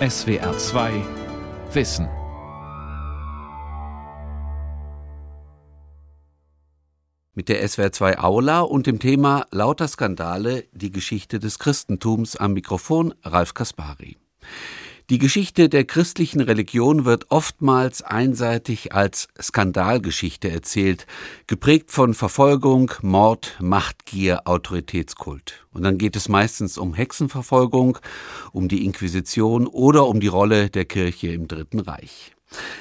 SWR 2 Wissen. Mit der SWR 2 Aula und dem Thema Lauter Skandale, die Geschichte des Christentums am Mikrofon Ralf Kaspari. Die Geschichte der christlichen Religion wird oftmals einseitig als Skandalgeschichte erzählt, geprägt von Verfolgung, Mord, Machtgier, Autoritätskult. Und dann geht es meistens um Hexenverfolgung, um die Inquisition oder um die Rolle der Kirche im Dritten Reich.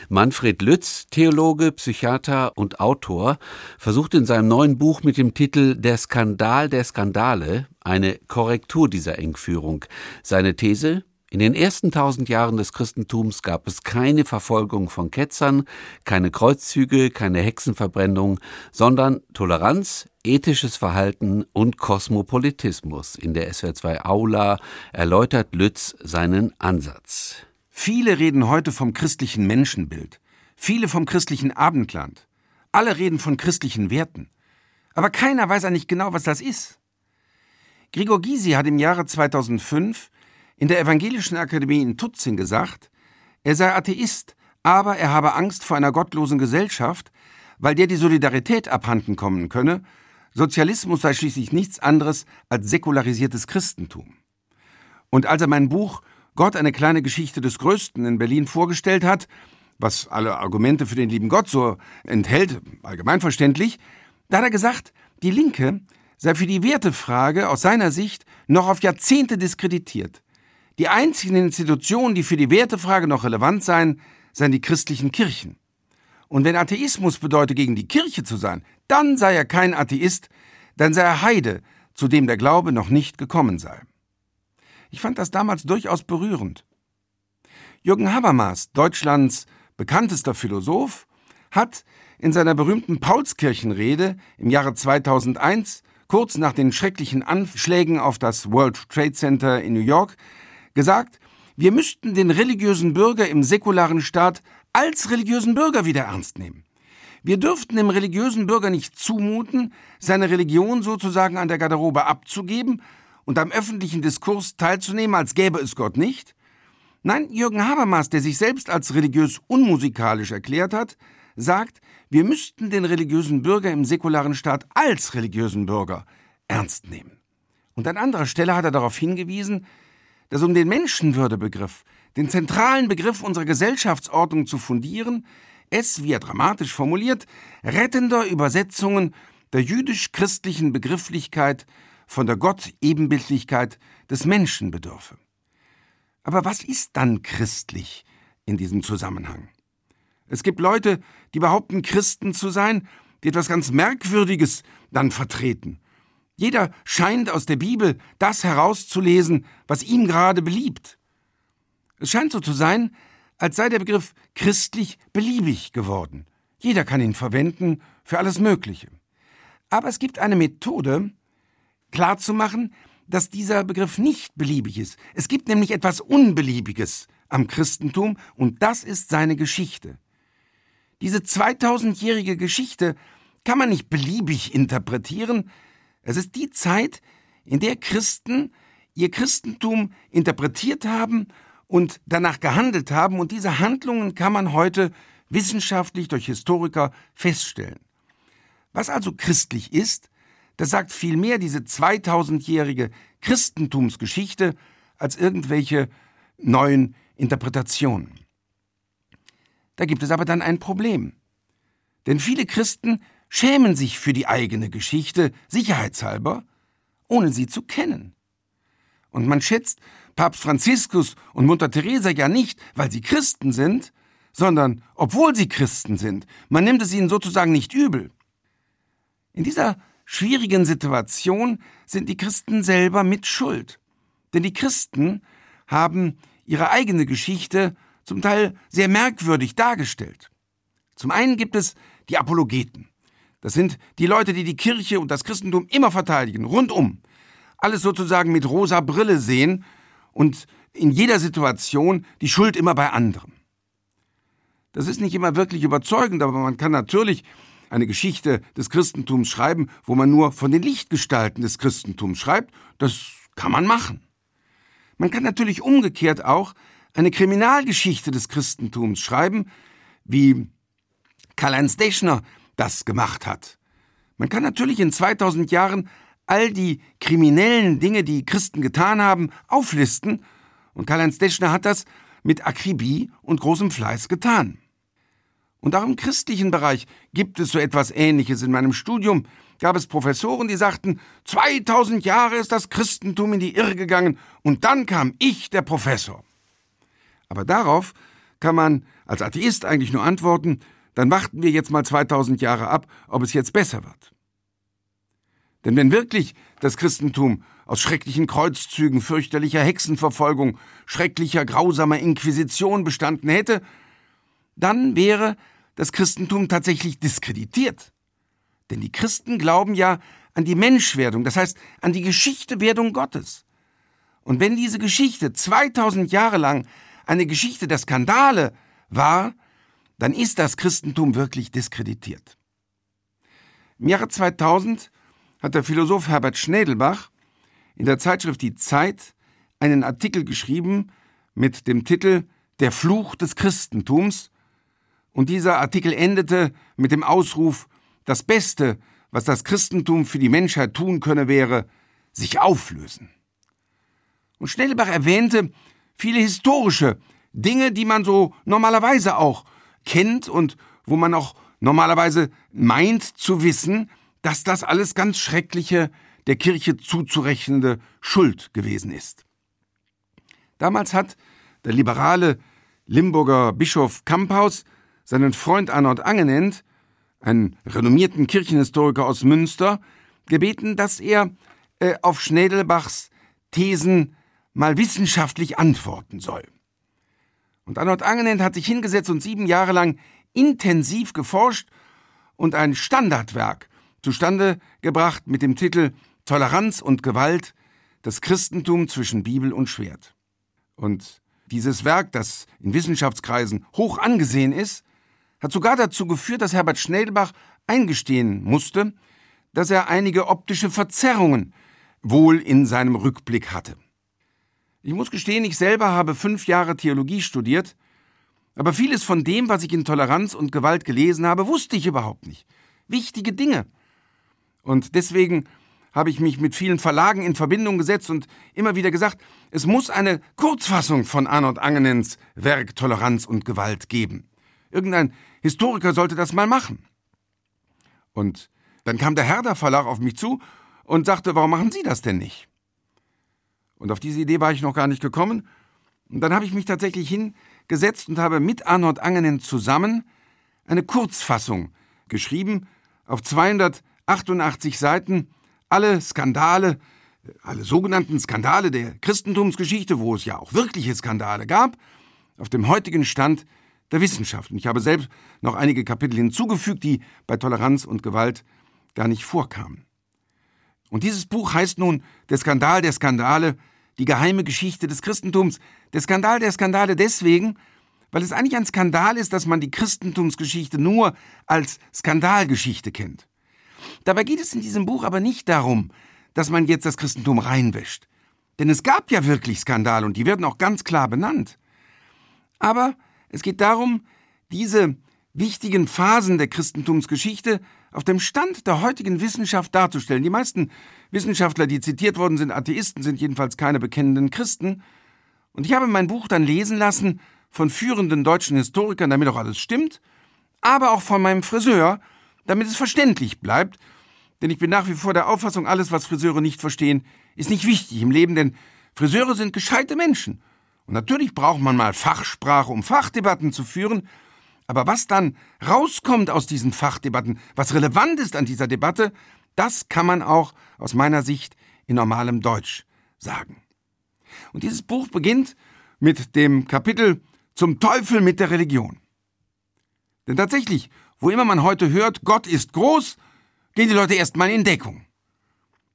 Manfred Lütz, Theologe, Psychiater und Autor, versucht in seinem neuen Buch mit dem Titel Der Skandal der Skandale eine Korrektur dieser Engführung. Seine These in den ersten tausend Jahren des Christentums gab es keine Verfolgung von Ketzern, keine Kreuzzüge, keine Hexenverbrennung, sondern Toleranz, ethisches Verhalten und Kosmopolitismus. In der SWR2 Aula erläutert Lütz seinen Ansatz. Viele reden heute vom christlichen Menschenbild, viele vom christlichen Abendland. Alle reden von christlichen Werten. Aber keiner weiß eigentlich genau, was das ist. Gregor Gysi hat im Jahre 2005 in der Evangelischen Akademie in Tutzing gesagt, er sei Atheist, aber er habe Angst vor einer gottlosen Gesellschaft, weil der die Solidarität abhanden kommen könne, Sozialismus sei schließlich nichts anderes als säkularisiertes Christentum. Und als er mein Buch Gott eine kleine Geschichte des Größten in Berlin vorgestellt hat, was alle Argumente für den lieben Gott so enthält, allgemeinverständlich, da hat er gesagt, die Linke sei für die Wertefrage aus seiner Sicht noch auf Jahrzehnte diskreditiert. Die einzigen Institutionen, die für die Wertefrage noch relevant seien, seien die christlichen Kirchen. Und wenn Atheismus bedeutet, gegen die Kirche zu sein, dann sei er kein Atheist, dann sei er Heide, zu dem der Glaube noch nicht gekommen sei. Ich fand das damals durchaus berührend. Jürgen Habermas, Deutschlands bekanntester Philosoph, hat in seiner berühmten Paulskirchenrede im Jahre 2001, kurz nach den schrecklichen Anschlägen auf das World Trade Center in New York, gesagt, wir müssten den religiösen Bürger im säkularen Staat als religiösen Bürger wieder ernst nehmen. Wir dürften dem religiösen Bürger nicht zumuten, seine Religion sozusagen an der Garderobe abzugeben und am öffentlichen Diskurs teilzunehmen, als gäbe es Gott nicht. Nein, Jürgen Habermas, der sich selbst als religiös unmusikalisch erklärt hat, sagt, wir müssten den religiösen Bürger im säkularen Staat als religiösen Bürger ernst nehmen. Und an anderer Stelle hat er darauf hingewiesen, dass um den Menschenwürdebegriff, den zentralen Begriff unserer Gesellschaftsordnung zu fundieren, es, wie er dramatisch formuliert, rettender Übersetzungen der jüdisch-christlichen Begrifflichkeit von der Gott-Ebenbildlichkeit des Menschen bedürfe. Aber was ist dann christlich in diesem Zusammenhang? Es gibt Leute, die behaupten, Christen zu sein, die etwas ganz Merkwürdiges dann vertreten. Jeder scheint aus der Bibel das herauszulesen, was ihm gerade beliebt. Es scheint so zu sein, als sei der Begriff christlich beliebig geworden. Jeder kann ihn verwenden für alles Mögliche. Aber es gibt eine Methode, klarzumachen, dass dieser Begriff nicht beliebig ist. Es gibt nämlich etwas Unbeliebiges am Christentum und das ist seine Geschichte. Diese 2000-jährige Geschichte kann man nicht beliebig interpretieren, es ist die Zeit, in der Christen ihr Christentum interpretiert haben und danach gehandelt haben, und diese Handlungen kann man heute wissenschaftlich durch Historiker feststellen. Was also christlich ist, das sagt vielmehr diese 2000-jährige Christentumsgeschichte als irgendwelche neuen Interpretationen. Da gibt es aber dann ein Problem. Denn viele Christen schämen sich für die eigene Geschichte, sicherheitshalber, ohne sie zu kennen. Und man schätzt Papst Franziskus und Mutter Teresa ja nicht, weil sie Christen sind, sondern obwohl sie Christen sind. Man nimmt es ihnen sozusagen nicht übel. In dieser schwierigen Situation sind die Christen selber mit Schuld. Denn die Christen haben ihre eigene Geschichte zum Teil sehr merkwürdig dargestellt. Zum einen gibt es die Apologeten. Das sind die Leute, die die Kirche und das Christentum immer verteidigen, rundum. Alles sozusagen mit rosa Brille sehen und in jeder Situation die Schuld immer bei anderen. Das ist nicht immer wirklich überzeugend, aber man kann natürlich eine Geschichte des Christentums schreiben, wo man nur von den Lichtgestalten des Christentums schreibt. Das kann man machen. Man kann natürlich umgekehrt auch eine Kriminalgeschichte des Christentums schreiben, wie Karl-Heinz Deschner das gemacht hat. Man kann natürlich in 2000 Jahren all die kriminellen Dinge, die Christen getan haben, auflisten, und Karl-Heinz Deschner hat das mit Akribie und großem Fleiß getan. Und auch im christlichen Bereich gibt es so etwas Ähnliches. In meinem Studium gab es Professoren, die sagten, 2000 Jahre ist das Christentum in die Irre gegangen und dann kam ich, der Professor. Aber darauf kann man als Atheist eigentlich nur antworten, dann warten wir jetzt mal 2000 Jahre ab, ob es jetzt besser wird. Denn wenn wirklich das Christentum aus schrecklichen Kreuzzügen, fürchterlicher Hexenverfolgung, schrecklicher grausamer Inquisition bestanden hätte, dann wäre das Christentum tatsächlich diskreditiert. Denn die Christen glauben ja an die Menschwerdung, das heißt an die Geschichtewerdung Gottes. Und wenn diese Geschichte 2000 Jahre lang eine Geschichte der Skandale war, dann ist das Christentum wirklich diskreditiert. Im Jahre 2000 hat der Philosoph Herbert Schnedelbach in der Zeitschrift Die Zeit einen Artikel geschrieben mit dem Titel Der Fluch des Christentums, und dieser Artikel endete mit dem Ausruf Das Beste, was das Christentum für die Menschheit tun könne, wäre sich auflösen. Und Schnellbach erwähnte viele historische Dinge, die man so normalerweise auch kennt und wo man auch normalerweise meint zu wissen, dass das alles ganz schreckliche, der Kirche zuzurechnende Schuld gewesen ist. Damals hat der liberale Limburger Bischof Kamphaus seinen Freund Arnold Angenent, einen renommierten Kirchenhistoriker aus Münster, gebeten, dass er äh, auf Schnädelbachs Thesen mal wissenschaftlich antworten soll. Und Arnold Angenent hat sich hingesetzt und sieben Jahre lang intensiv geforscht und ein Standardwerk zustande gebracht mit dem Titel Toleranz und Gewalt, das Christentum zwischen Bibel und Schwert. Und dieses Werk, das in Wissenschaftskreisen hoch angesehen ist, hat sogar dazu geführt, dass Herbert Schnellbach eingestehen musste, dass er einige optische Verzerrungen wohl in seinem Rückblick hatte. Ich muss gestehen, ich selber habe fünf Jahre Theologie studiert, aber vieles von dem, was ich in Toleranz und Gewalt gelesen habe, wusste ich überhaupt nicht. Wichtige Dinge. Und deswegen habe ich mich mit vielen Verlagen in Verbindung gesetzt und immer wieder gesagt, es muss eine Kurzfassung von Arnold Angenens Werk Toleranz und Gewalt geben. Irgendein Historiker sollte das mal machen. Und dann kam der Herder Verlag auf mich zu und sagte, warum machen Sie das denn nicht? Und auf diese Idee war ich noch gar nicht gekommen. Und dann habe ich mich tatsächlich hingesetzt und habe mit Arnold Angenen zusammen eine Kurzfassung geschrieben auf 288 Seiten. Alle Skandale, alle sogenannten Skandale der Christentumsgeschichte, wo es ja auch wirkliche Skandale gab, auf dem heutigen Stand der Wissenschaft. Und ich habe selbst noch einige Kapitel hinzugefügt, die bei Toleranz und Gewalt gar nicht vorkamen. Und dieses Buch heißt nun Der Skandal der Skandale, die geheime Geschichte des Christentums. Der Skandal der Skandale deswegen, weil es eigentlich ein Skandal ist, dass man die Christentumsgeschichte nur als Skandalgeschichte kennt. Dabei geht es in diesem Buch aber nicht darum, dass man jetzt das Christentum reinwäscht. Denn es gab ja wirklich Skandale und die werden auch ganz klar benannt. Aber es geht darum, diese wichtigen Phasen der Christentumsgeschichte auf dem Stand der heutigen Wissenschaft darzustellen. Die meisten Wissenschaftler, die zitiert worden sind, Atheisten, sind jedenfalls keine bekennenden Christen. Und ich habe mein Buch dann lesen lassen von führenden deutschen Historikern, damit auch alles stimmt, aber auch von meinem Friseur, damit es verständlich bleibt. Denn ich bin nach wie vor der Auffassung, alles, was Friseure nicht verstehen, ist nicht wichtig im Leben, denn Friseure sind gescheite Menschen. Und natürlich braucht man mal Fachsprache, um Fachdebatten zu führen, aber was dann rauskommt aus diesen Fachdebatten, was relevant ist an dieser Debatte, das kann man auch aus meiner Sicht in normalem Deutsch sagen. Und dieses Buch beginnt mit dem Kapitel Zum Teufel mit der Religion. Denn tatsächlich, wo immer man heute hört, Gott ist groß, gehen die Leute erstmal in Deckung.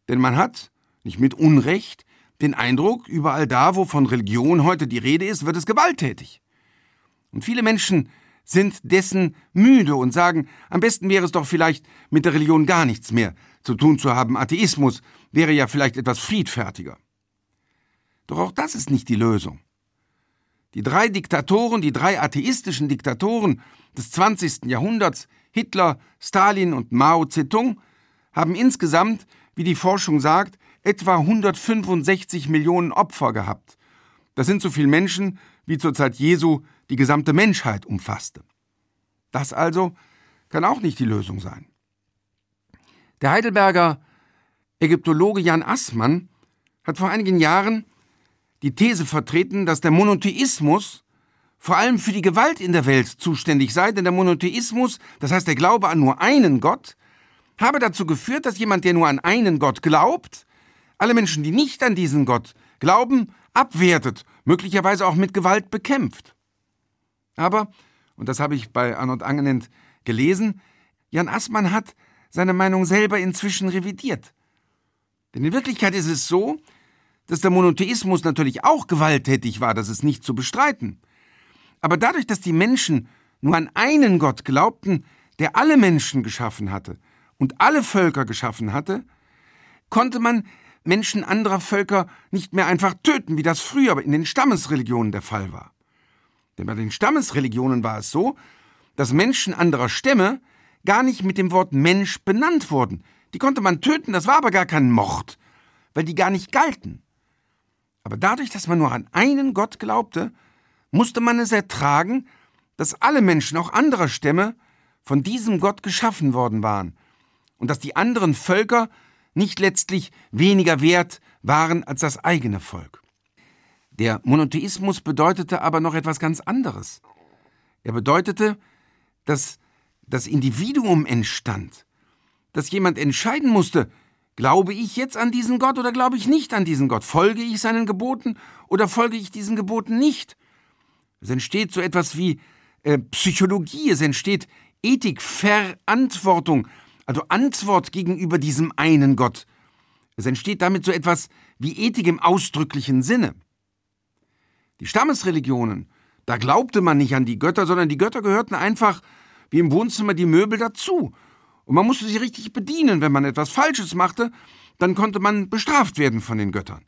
Denn man hat, nicht mit Unrecht, den Eindruck, überall da, wo von Religion heute die Rede ist, wird es gewalttätig. Und viele Menschen sind dessen müde und sagen, am besten wäre es doch vielleicht, mit der Religion gar nichts mehr zu tun zu haben. Atheismus wäre ja vielleicht etwas friedfertiger. Doch auch das ist nicht die Lösung. Die drei Diktatoren, die drei atheistischen Diktatoren des 20. Jahrhunderts, Hitler, Stalin und Mao Zedong, haben insgesamt, wie die Forschung sagt, etwa 165 Millionen Opfer gehabt. Das sind so viele Menschen, wie zur Zeit Jesu die gesamte Menschheit umfasste. Das also kann auch nicht die Lösung sein. Der Heidelberger Ägyptologe Jan Assmann hat vor einigen Jahren die These vertreten, dass der Monotheismus vor allem für die Gewalt in der Welt zuständig sei, denn der Monotheismus, das heißt der Glaube an nur einen Gott, habe dazu geführt, dass jemand, der nur an einen Gott glaubt, alle Menschen, die nicht an diesen Gott glauben, abwertet, möglicherweise auch mit Gewalt bekämpft. Aber, und das habe ich bei Arnold Angenent gelesen, Jan Assmann hat seine Meinung selber inzwischen revidiert. Denn in Wirklichkeit ist es so, dass der Monotheismus natürlich auch gewalttätig war, das ist nicht zu bestreiten. Aber dadurch, dass die Menschen nur an einen Gott glaubten, der alle Menschen geschaffen hatte und alle Völker geschaffen hatte, konnte man Menschen anderer Völker nicht mehr einfach töten, wie das früher in den Stammesreligionen der Fall war. Denn bei den Stammesreligionen war es so, dass Menschen anderer Stämme gar nicht mit dem Wort Mensch benannt wurden. Die konnte man töten, das war aber gar kein Mord, weil die gar nicht galten. Aber dadurch, dass man nur an einen Gott glaubte, musste man es ertragen, dass alle Menschen, auch anderer Stämme, von diesem Gott geschaffen worden waren und dass die anderen Völker nicht letztlich weniger wert waren als das eigene Volk. Der Monotheismus bedeutete aber noch etwas ganz anderes. Er bedeutete, dass das Individuum entstand, dass jemand entscheiden musste, glaube ich jetzt an diesen Gott oder glaube ich nicht an diesen Gott? Folge ich seinen Geboten oder folge ich diesen Geboten nicht? Es entsteht so etwas wie äh, Psychologie, es entsteht Ethik, Verantwortung, also Antwort gegenüber diesem einen Gott. Es entsteht damit so etwas wie Ethik im ausdrücklichen Sinne. Die Stammesreligionen, da glaubte man nicht an die Götter, sondern die Götter gehörten einfach wie im Wohnzimmer die Möbel dazu. Und man musste sie richtig bedienen. Wenn man etwas Falsches machte, dann konnte man bestraft werden von den Göttern.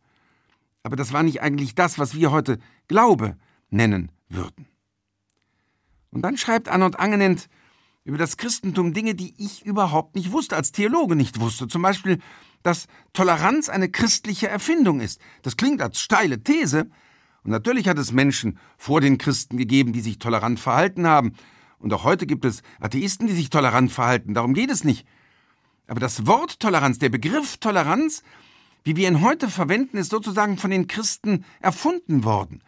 Aber das war nicht eigentlich das, was wir heute Glaube nennen würden. Und dann schreibt Arnold Angenent, über das Christentum Dinge, die ich überhaupt nicht wusste, als Theologe nicht wusste. Zum Beispiel, dass Toleranz eine christliche Erfindung ist. Das klingt als steile These. Und natürlich hat es Menschen vor den Christen gegeben, die sich tolerant verhalten haben. Und auch heute gibt es Atheisten, die sich tolerant verhalten. Darum geht es nicht. Aber das Wort Toleranz, der Begriff Toleranz, wie wir ihn heute verwenden, ist sozusagen von den Christen erfunden worden.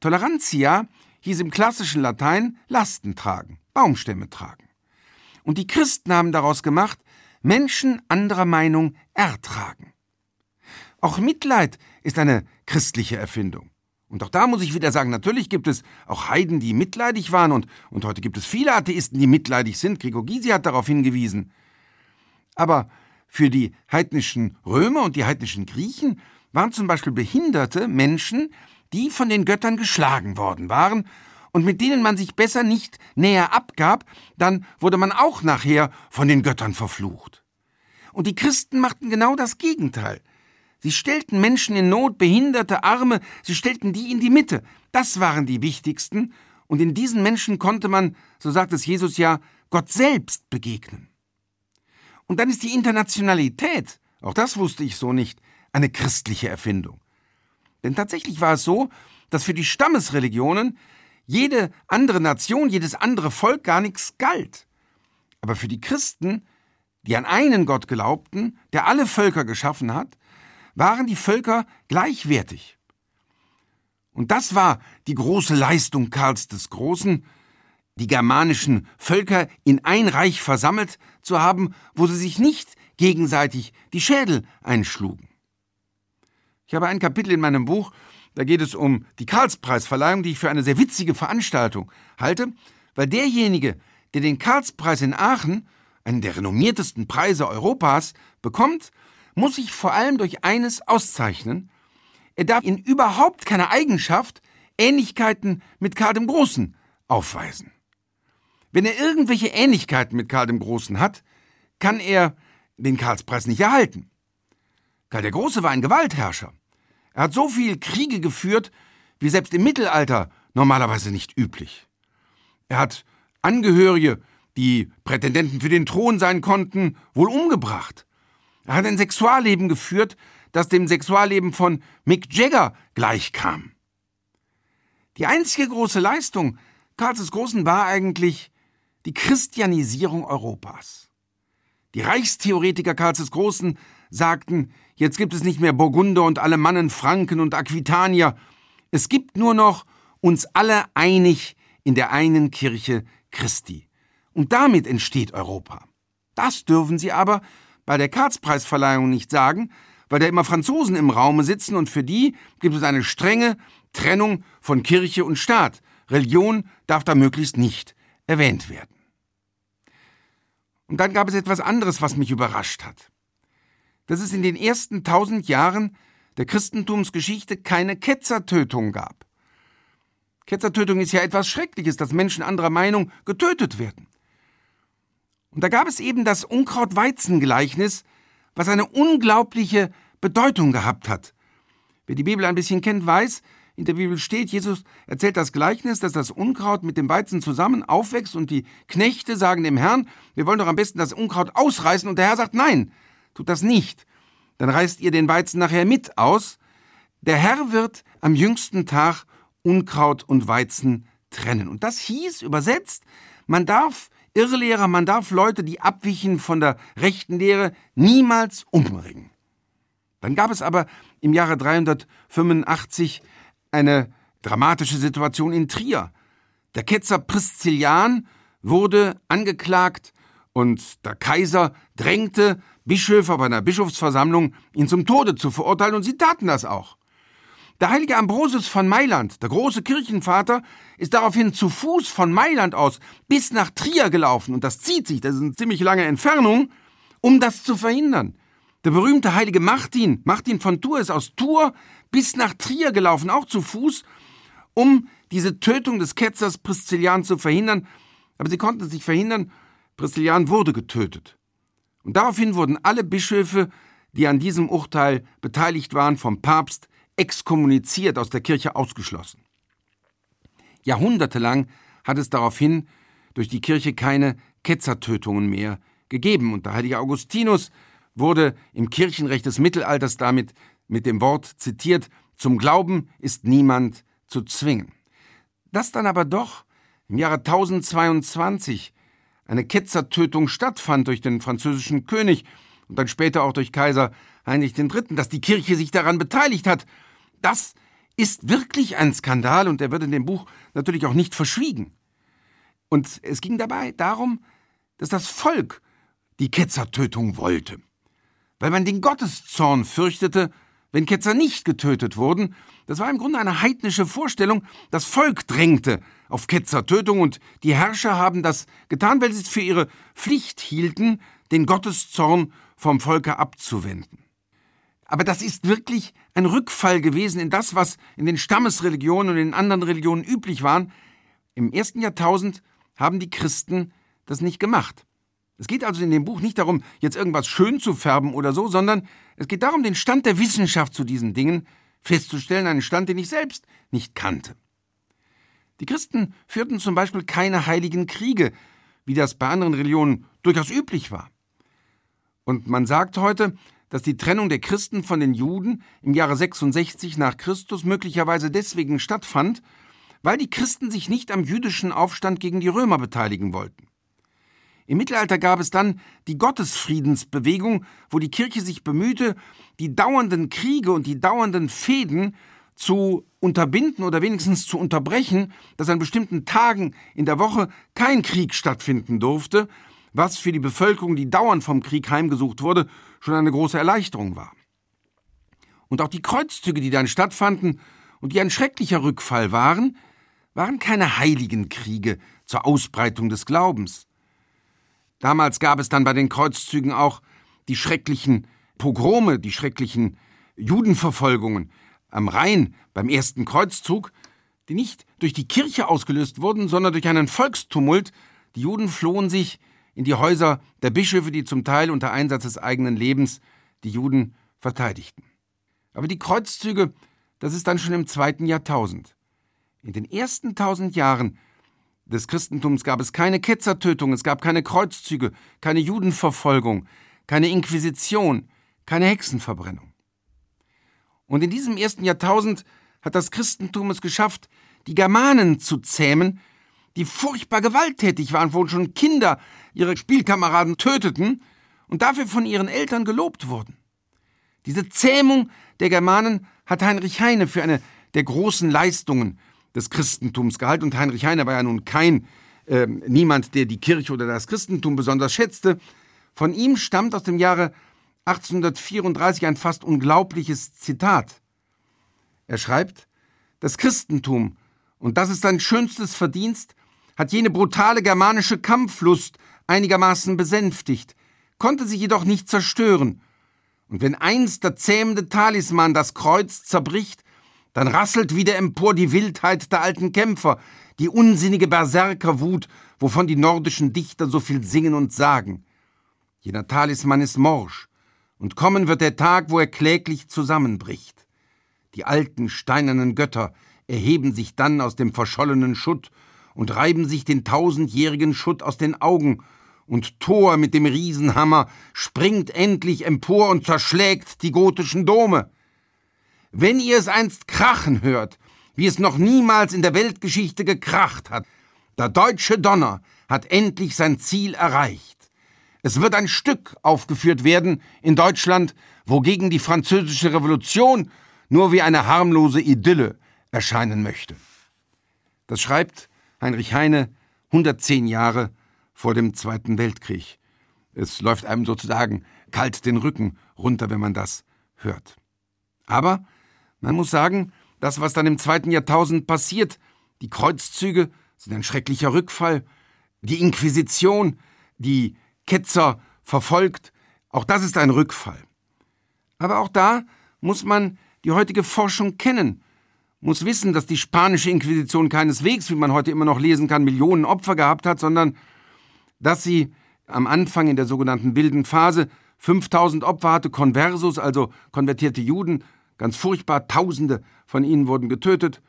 Tolerantia hieß im klassischen Latein Lasten tragen, Baumstämme tragen. Und die Christen haben daraus gemacht, Menschen anderer Meinung ertragen. Auch Mitleid ist eine christliche Erfindung. Und auch da muss ich wieder sagen, natürlich gibt es auch Heiden, die mitleidig waren und, und heute gibt es viele Atheisten, die mitleidig sind. Gregor Gysi hat darauf hingewiesen. Aber für die heidnischen Römer und die heidnischen Griechen waren zum Beispiel behinderte Menschen, die von den Göttern geschlagen worden waren und mit denen man sich besser nicht näher abgab, dann wurde man auch nachher von den Göttern verflucht. Und die Christen machten genau das Gegenteil. Sie stellten Menschen in Not, Behinderte, Arme, sie stellten die in die Mitte. Das waren die wichtigsten, und in diesen Menschen konnte man, so sagt es Jesus ja, Gott selbst begegnen. Und dann ist die Internationalität, auch das wusste ich so nicht, eine christliche Erfindung. Denn tatsächlich war es so, dass für die Stammesreligionen jede andere Nation, jedes andere Volk gar nichts galt. Aber für die Christen, die an einen Gott glaubten, der alle Völker geschaffen hat, waren die Völker gleichwertig. Und das war die große Leistung Karls des Großen, die germanischen Völker in ein Reich versammelt zu haben, wo sie sich nicht gegenseitig die Schädel einschlugen. Ich habe ein Kapitel in meinem Buch da geht es um die Karlspreisverleihung, die ich für eine sehr witzige Veranstaltung halte, weil derjenige, der den Karlspreis in Aachen, einen der renommiertesten Preise Europas, bekommt, muss sich vor allem durch eines auszeichnen. Er darf in überhaupt keiner Eigenschaft Ähnlichkeiten mit Karl dem Großen aufweisen. Wenn er irgendwelche Ähnlichkeiten mit Karl dem Großen hat, kann er den Karlspreis nicht erhalten. Karl der Große war ein Gewaltherrscher. Er hat so viel Kriege geführt, wie selbst im Mittelalter normalerweise nicht üblich. Er hat Angehörige, die Prätendenten für den Thron sein konnten, wohl umgebracht. Er hat ein Sexualleben geführt, das dem Sexualleben von Mick Jagger gleichkam. Die einzige große Leistung Karls des Großen war eigentlich die Christianisierung Europas. Die Reichstheoretiker Karls des Großen sagten, jetzt gibt es nicht mehr Burgunder und Alemannen, Franken und Aquitanier, es gibt nur noch uns alle einig in der einen Kirche Christi. Und damit entsteht Europa. Das dürfen Sie aber bei der Karlspreisverleihung nicht sagen, weil da immer Franzosen im Raume sitzen und für die gibt es eine strenge Trennung von Kirche und Staat. Religion darf da möglichst nicht erwähnt werden. Und dann gab es etwas anderes, was mich überrascht hat. Dass es in den ersten tausend Jahren der Christentumsgeschichte keine Ketzertötung gab. Ketzertötung ist ja etwas Schreckliches, dass Menschen anderer Meinung getötet werden. Und da gab es eben das Unkraut-Weizen-Gleichnis, was eine unglaubliche Bedeutung gehabt hat. Wer die Bibel ein bisschen kennt, weiß, in der Bibel steht, Jesus erzählt das Gleichnis, dass das Unkraut mit dem Weizen zusammen aufwächst und die Knechte sagen dem Herrn, wir wollen doch am besten das Unkraut ausreißen und der Herr sagt, nein, tut das nicht. Dann reißt ihr den Weizen nachher mit aus. Der Herr wird am jüngsten Tag Unkraut und Weizen trennen. Und das hieß übersetzt, man darf Irrlehrer, man darf Leute, die abwichen von der rechten Lehre, niemals umbringen. Dann gab es aber im Jahre 385 eine dramatische Situation in Trier. Der Ketzer Priscillian wurde angeklagt und der Kaiser drängte Bischöfe bei einer Bischofsversammlung, ihn zum Tode zu verurteilen, und sie taten das auch. Der heilige Ambrosius von Mailand, der große Kirchenvater, ist daraufhin zu Fuß von Mailand aus bis nach Trier gelaufen, und das zieht sich, das ist eine ziemlich lange Entfernung, um das zu verhindern. Der berühmte heilige Martin, Martin von Tours, ist aus Tours bis nach Trier gelaufen, auch zu Fuß, um diese Tötung des Ketzers Priscillian zu verhindern, aber sie konnten es nicht verhindern, Priscillian wurde getötet. Und daraufhin wurden alle Bischöfe, die an diesem Urteil beteiligt waren, vom Papst exkommuniziert, aus der Kirche ausgeschlossen. Jahrhundertelang hat es daraufhin durch die Kirche keine Ketzertötungen mehr gegeben. Und der heilige Augustinus wurde im Kirchenrecht des Mittelalters damit mit dem Wort zitiert, zum Glauben ist niemand zu zwingen. Dass dann aber doch im Jahre 1022 eine Ketzertötung stattfand durch den französischen König und dann später auch durch Kaiser Heinrich III., dass die Kirche sich daran beteiligt hat das ist wirklich ein Skandal und der wird in dem Buch natürlich auch nicht verschwiegen. Und es ging dabei darum, dass das Volk die Ketzertötung wollte, weil man den Gotteszorn fürchtete, wenn Ketzer nicht getötet wurden. Das war im Grunde eine heidnische Vorstellung. Das Volk drängte auf Ketzertötung und die Herrscher haben das getan, weil sie es für ihre Pflicht hielten, den Gotteszorn vom Volke abzuwenden. Aber das ist wirklich ein Rückfall gewesen in das, was in den Stammesreligionen und in anderen Religionen üblich war. Im ersten Jahrtausend haben die Christen das nicht gemacht. Es geht also in dem Buch nicht darum, jetzt irgendwas schön zu färben oder so, sondern es geht darum, den Stand der Wissenschaft zu diesen Dingen festzustellen, einen Stand, den ich selbst nicht kannte. Die Christen führten zum Beispiel keine heiligen Kriege, wie das bei anderen Religionen durchaus üblich war. Und man sagt heute, dass die Trennung der Christen von den Juden im Jahre 66 nach Christus möglicherweise deswegen stattfand, weil die Christen sich nicht am jüdischen Aufstand gegen die Römer beteiligen wollten. Im Mittelalter gab es dann die Gottesfriedensbewegung, wo die Kirche sich bemühte, die dauernden Kriege und die dauernden Fäden zu unterbinden oder wenigstens zu unterbrechen, dass an bestimmten Tagen in der Woche kein Krieg stattfinden durfte, was für die Bevölkerung, die dauernd vom Krieg heimgesucht wurde, schon eine große Erleichterung war. Und auch die Kreuzzüge, die dann stattfanden und die ein schrecklicher Rückfall waren, waren keine heiligen Kriege zur Ausbreitung des Glaubens. Damals gab es dann bei den Kreuzzügen auch die schrecklichen Pogrome, die schrecklichen Judenverfolgungen am Rhein beim ersten Kreuzzug, die nicht durch die Kirche ausgelöst wurden, sondern durch einen Volkstumult. Die Juden flohen sich in die Häuser der Bischöfe, die zum Teil unter Einsatz des eigenen Lebens die Juden verteidigten. Aber die Kreuzzüge, das ist dann schon im zweiten Jahrtausend. In den ersten tausend Jahren des Christentums gab es keine Ketzertötung, es gab keine Kreuzzüge, keine Judenverfolgung, keine Inquisition, keine Hexenverbrennung. Und in diesem ersten Jahrtausend hat das Christentum es geschafft, die Germanen zu zähmen, die furchtbar gewalttätig waren, wo schon Kinder ihre Spielkameraden töteten und dafür von ihren Eltern gelobt wurden. Diese Zähmung der Germanen hat Heinrich Heine für eine der großen Leistungen des Christentums gehalten. Und Heinrich Heine war ja nun kein äh, niemand, der die Kirche oder das Christentum besonders schätzte. Von ihm stammt aus dem Jahre 1834 ein fast unglaubliches Zitat. Er schreibt, das Christentum, und das ist sein schönstes Verdienst, hat jene brutale germanische Kampflust einigermaßen besänftigt, konnte sie jedoch nicht zerstören. Und wenn einst der zähmende Talisman das Kreuz zerbricht, dann rasselt wieder empor die Wildheit der alten Kämpfer, die unsinnige Berserkerwut, wovon die nordischen Dichter so viel singen und sagen. Jener Talisman ist morsch, und kommen wird der Tag, wo er kläglich zusammenbricht. Die alten steinernen Götter erheben sich dann aus dem verschollenen Schutt und reiben sich den tausendjährigen Schutt aus den Augen, und Thor mit dem Riesenhammer springt endlich empor und zerschlägt die gotischen Dome. Wenn ihr es einst krachen hört, wie es noch niemals in der Weltgeschichte gekracht hat, der deutsche Donner hat endlich sein Ziel erreicht. Es wird ein Stück aufgeführt werden in Deutschland, wogegen die französische Revolution nur wie eine harmlose Idylle erscheinen möchte. Das schreibt Heinrich Heine 110 Jahre vor dem Zweiten Weltkrieg. Es läuft einem sozusagen kalt den Rücken runter, wenn man das hört. Aber man muss sagen, das, was dann im zweiten Jahrtausend passiert, die Kreuzzüge sind ein schrecklicher Rückfall, die Inquisition, die Ketzer verfolgt, auch das ist ein Rückfall. Aber auch da muss man die heutige Forschung kennen muss wissen, dass die spanische Inquisition keineswegs, wie man heute immer noch lesen kann, Millionen Opfer gehabt hat, sondern dass sie am Anfang in der sogenannten wilden Phase 5000 Opfer hatte, Conversus, also konvertierte Juden, ganz furchtbar, Tausende von ihnen wurden getötet,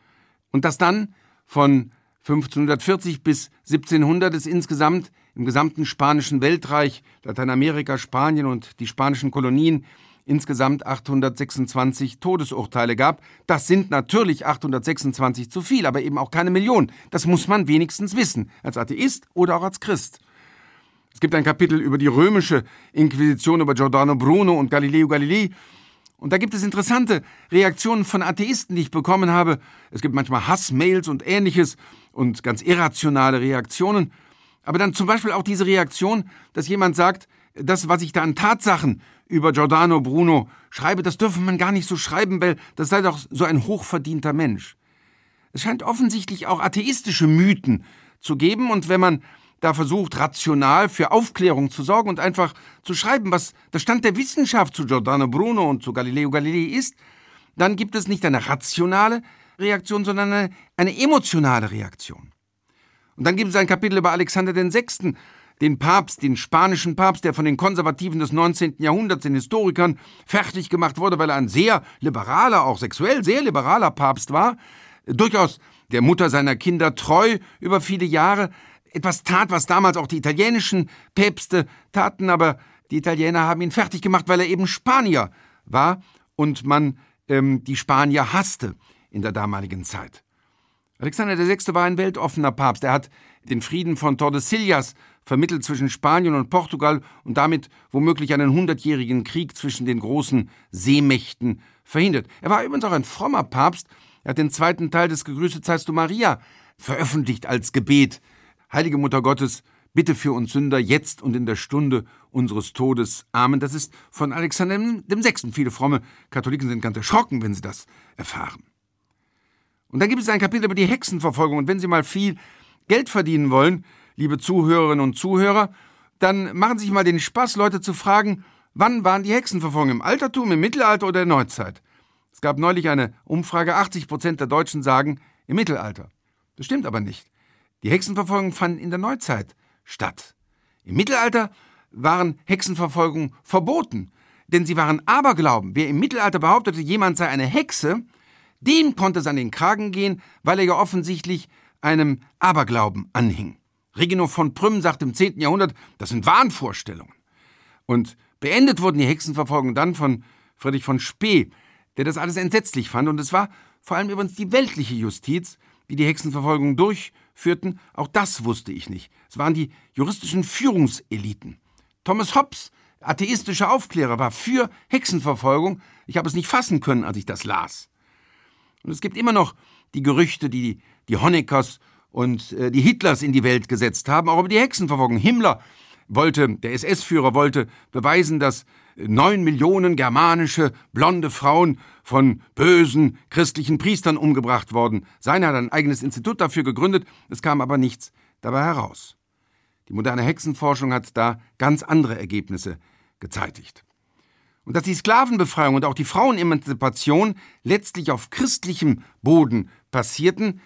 und dass dann von 1540 bis 1700 es insgesamt im gesamten spanischen Weltreich, Lateinamerika, Spanien und die spanischen Kolonien insgesamt 826 Todesurteile gab. Das sind natürlich 826 zu viel, aber eben auch keine Million. Das muss man wenigstens wissen, als Atheist oder auch als Christ. Es gibt ein Kapitel über die römische Inquisition über Giordano Bruno und Galileo Galilei. Und da gibt es interessante Reaktionen von Atheisten, die ich bekommen habe. Es gibt manchmal Hassmails und ähnliches und ganz irrationale Reaktionen. Aber dann zum Beispiel auch diese Reaktion, dass jemand sagt, das, was ich da an Tatsachen über Giordano Bruno schreibe, das dürfe man gar nicht so schreiben, weil das sei doch so ein hochverdienter Mensch. Es scheint offensichtlich auch atheistische Mythen zu geben, und wenn man da versucht, rational für Aufklärung zu sorgen und einfach zu schreiben, was der Stand der Wissenschaft zu Giordano Bruno und zu Galileo Galilei ist, dann gibt es nicht eine rationale Reaktion, sondern eine, eine emotionale Reaktion. Und dann gibt es ein Kapitel über Alexander VI., den Papst, den spanischen Papst, der von den Konservativen des 19. Jahrhunderts, den Historikern, fertig gemacht wurde, weil er ein sehr liberaler, auch sexuell sehr liberaler Papst war, durchaus der Mutter seiner Kinder treu über viele Jahre, etwas tat, was damals auch die italienischen Päpste taten, aber die Italiener haben ihn fertig gemacht, weil er eben Spanier war und man ähm, die Spanier hasste in der damaligen Zeit. Alexander VI. war ein weltoffener Papst. Er hat den Frieden von Tordesillas vermittelt zwischen Spanien und Portugal und damit womöglich einen hundertjährigen Krieg zwischen den großen Seemächten verhindert. Er war übrigens auch ein frommer Papst. Er hat den zweiten Teil des Gegrüßet seist du Maria veröffentlicht als Gebet. Heilige Mutter Gottes, bitte für uns Sünder jetzt und in der Stunde unseres Todes. Amen. Das ist von Alexander dem Sechsten. Viele fromme Katholiken sind ganz erschrocken, wenn sie das erfahren. Und dann gibt es ein Kapitel über die Hexenverfolgung. Und wenn Sie mal viel Geld verdienen wollen, liebe Zuhörerinnen und Zuhörer, dann machen Sie sich mal den Spaß, Leute zu fragen, wann waren die Hexenverfolgungen? Im Altertum, im Mittelalter oder in der Neuzeit? Es gab neulich eine Umfrage, 80 Prozent der Deutschen sagen im Mittelalter. Das stimmt aber nicht. Die Hexenverfolgungen fanden in der Neuzeit statt. Im Mittelalter waren Hexenverfolgungen verboten, denn sie waren Aberglauben. Wer im Mittelalter behauptete, jemand sei eine Hexe, dem konnte es an den Kragen gehen, weil er ja offensichtlich einem Aberglauben anhing. Reginald von Prüm sagt im 10. Jahrhundert, das sind Wahnvorstellungen. Und beendet wurden die Hexenverfolgungen dann von Friedrich von Spee, der das alles entsetzlich fand. Und es war vor allem übrigens die weltliche Justiz, die die Hexenverfolgung durchführten. Auch das wusste ich nicht. Es waren die juristischen Führungseliten. Thomas Hobbes, atheistischer Aufklärer, war für Hexenverfolgung. Ich habe es nicht fassen können, als ich das las. Und es gibt immer noch die Gerüchte, die die Honeckers und äh, die Hitlers in die Welt gesetzt haben, auch über die Hexenverfolgung. Himmler wollte, der SS-Führer wollte beweisen, dass neun Millionen germanische blonde Frauen von bösen christlichen Priestern umgebracht worden seien. Er hat ein eigenes Institut dafür gegründet, es kam aber nichts dabei heraus. Die moderne Hexenforschung hat da ganz andere Ergebnisse gezeitigt. Und dass die Sklavenbefreiung und auch die Frauenemanzipation letztlich auf christlichem Boden passierten,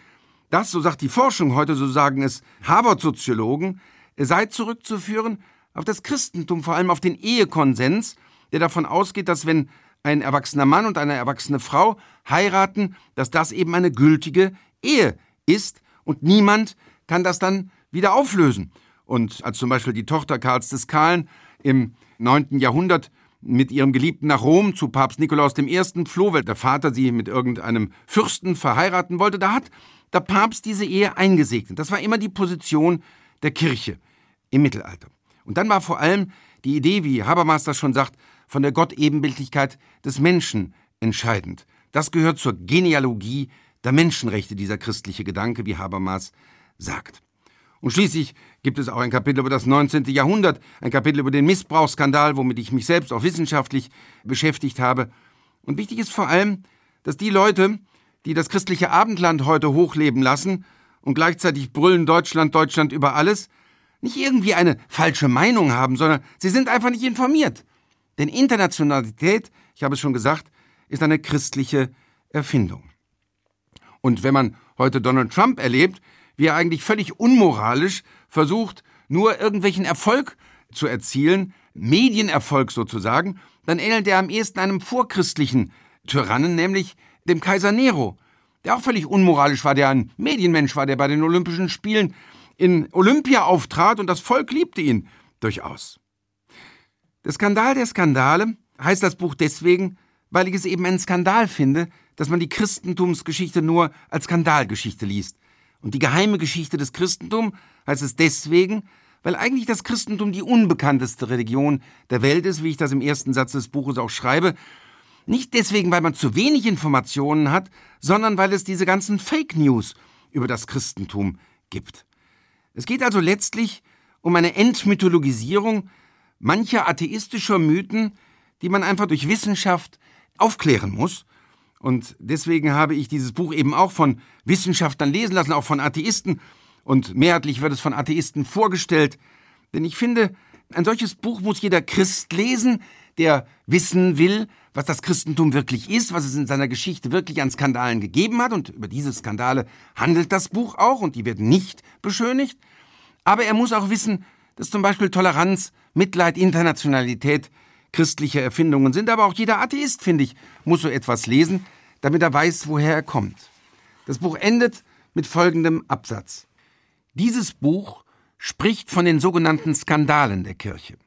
das, so sagt die Forschung heute, so sagen es Harvard-Soziologen, sei zurückzuführen auf das Christentum, vor allem auf den Ehekonsens, der davon ausgeht, dass wenn ein erwachsener Mann und eine erwachsene Frau heiraten, dass das eben eine gültige Ehe ist und niemand kann das dann wieder auflösen. Und als zum Beispiel die Tochter Karls des Kahlen im 9. Jahrhundert mit ihrem Geliebten nach Rom zu Papst Nikolaus I. floh, weil der Vater sie mit irgendeinem Fürsten verheiraten wollte, da hat der Papst diese Ehe eingesegnet. Das war immer die Position der Kirche im Mittelalter. Und dann war vor allem die Idee, wie Habermas das schon sagt, von der Gottebenbildlichkeit des Menschen entscheidend. Das gehört zur Genealogie der Menschenrechte, dieser christliche Gedanke, wie Habermas sagt. Und schließlich gibt es auch ein Kapitel über das 19. Jahrhundert, ein Kapitel über den Missbrauchsskandal, womit ich mich selbst auch wissenschaftlich beschäftigt habe. Und wichtig ist vor allem, dass die Leute, die das christliche Abendland heute hochleben lassen und gleichzeitig brüllen Deutschland, Deutschland über alles, nicht irgendwie eine falsche Meinung haben, sondern sie sind einfach nicht informiert. Denn Internationalität, ich habe es schon gesagt, ist eine christliche Erfindung. Und wenn man heute Donald Trump erlebt, wie er eigentlich völlig unmoralisch versucht, nur irgendwelchen Erfolg zu erzielen, Medienerfolg sozusagen, dann ähnelt er am ehesten einem vorchristlichen Tyrannen, nämlich dem Kaiser Nero, der auch völlig unmoralisch war, der ein Medienmensch war, der bei den Olympischen Spielen in Olympia auftrat und das Volk liebte ihn durchaus. Der Skandal der Skandale heißt das Buch deswegen, weil ich es eben einen Skandal finde, dass man die Christentumsgeschichte nur als Skandalgeschichte liest. Und die geheime Geschichte des Christentums heißt es deswegen, weil eigentlich das Christentum die unbekannteste Religion der Welt ist, wie ich das im ersten Satz des Buches auch schreibe. Nicht deswegen, weil man zu wenig Informationen hat, sondern weil es diese ganzen Fake News über das Christentum gibt. Es geht also letztlich um eine Entmythologisierung mancher atheistischer Mythen, die man einfach durch Wissenschaft aufklären muss. Und deswegen habe ich dieses Buch eben auch von Wissenschaftlern lesen lassen, auch von Atheisten. Und mehrheitlich wird es von Atheisten vorgestellt. Denn ich finde, ein solches Buch muss jeder Christ lesen, der wissen will, was das Christentum wirklich ist, was es in seiner Geschichte wirklich an Skandalen gegeben hat. Und über diese Skandale handelt das Buch auch und die werden nicht beschönigt. Aber er muss auch wissen, dass zum Beispiel Toleranz, Mitleid, Internationalität christliche Erfindungen sind. Aber auch jeder Atheist, finde ich, muss so etwas lesen, damit er weiß, woher er kommt. Das Buch endet mit folgendem Absatz. Dieses Buch spricht von den sogenannten Skandalen der Kirche.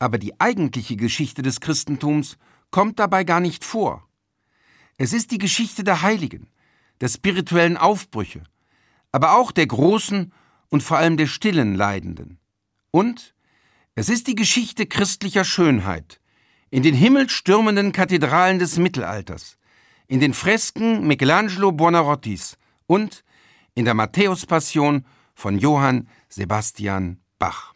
Aber die eigentliche Geschichte des Christentums kommt dabei gar nicht vor. Es ist die Geschichte der Heiligen, der spirituellen Aufbrüche, aber auch der großen und vor allem der stillen Leidenden. Und es ist die Geschichte christlicher Schönheit in den himmelstürmenden Kathedralen des Mittelalters, in den Fresken Michelangelo Buonarrotis und in der Matthäuspassion von Johann Sebastian Bach.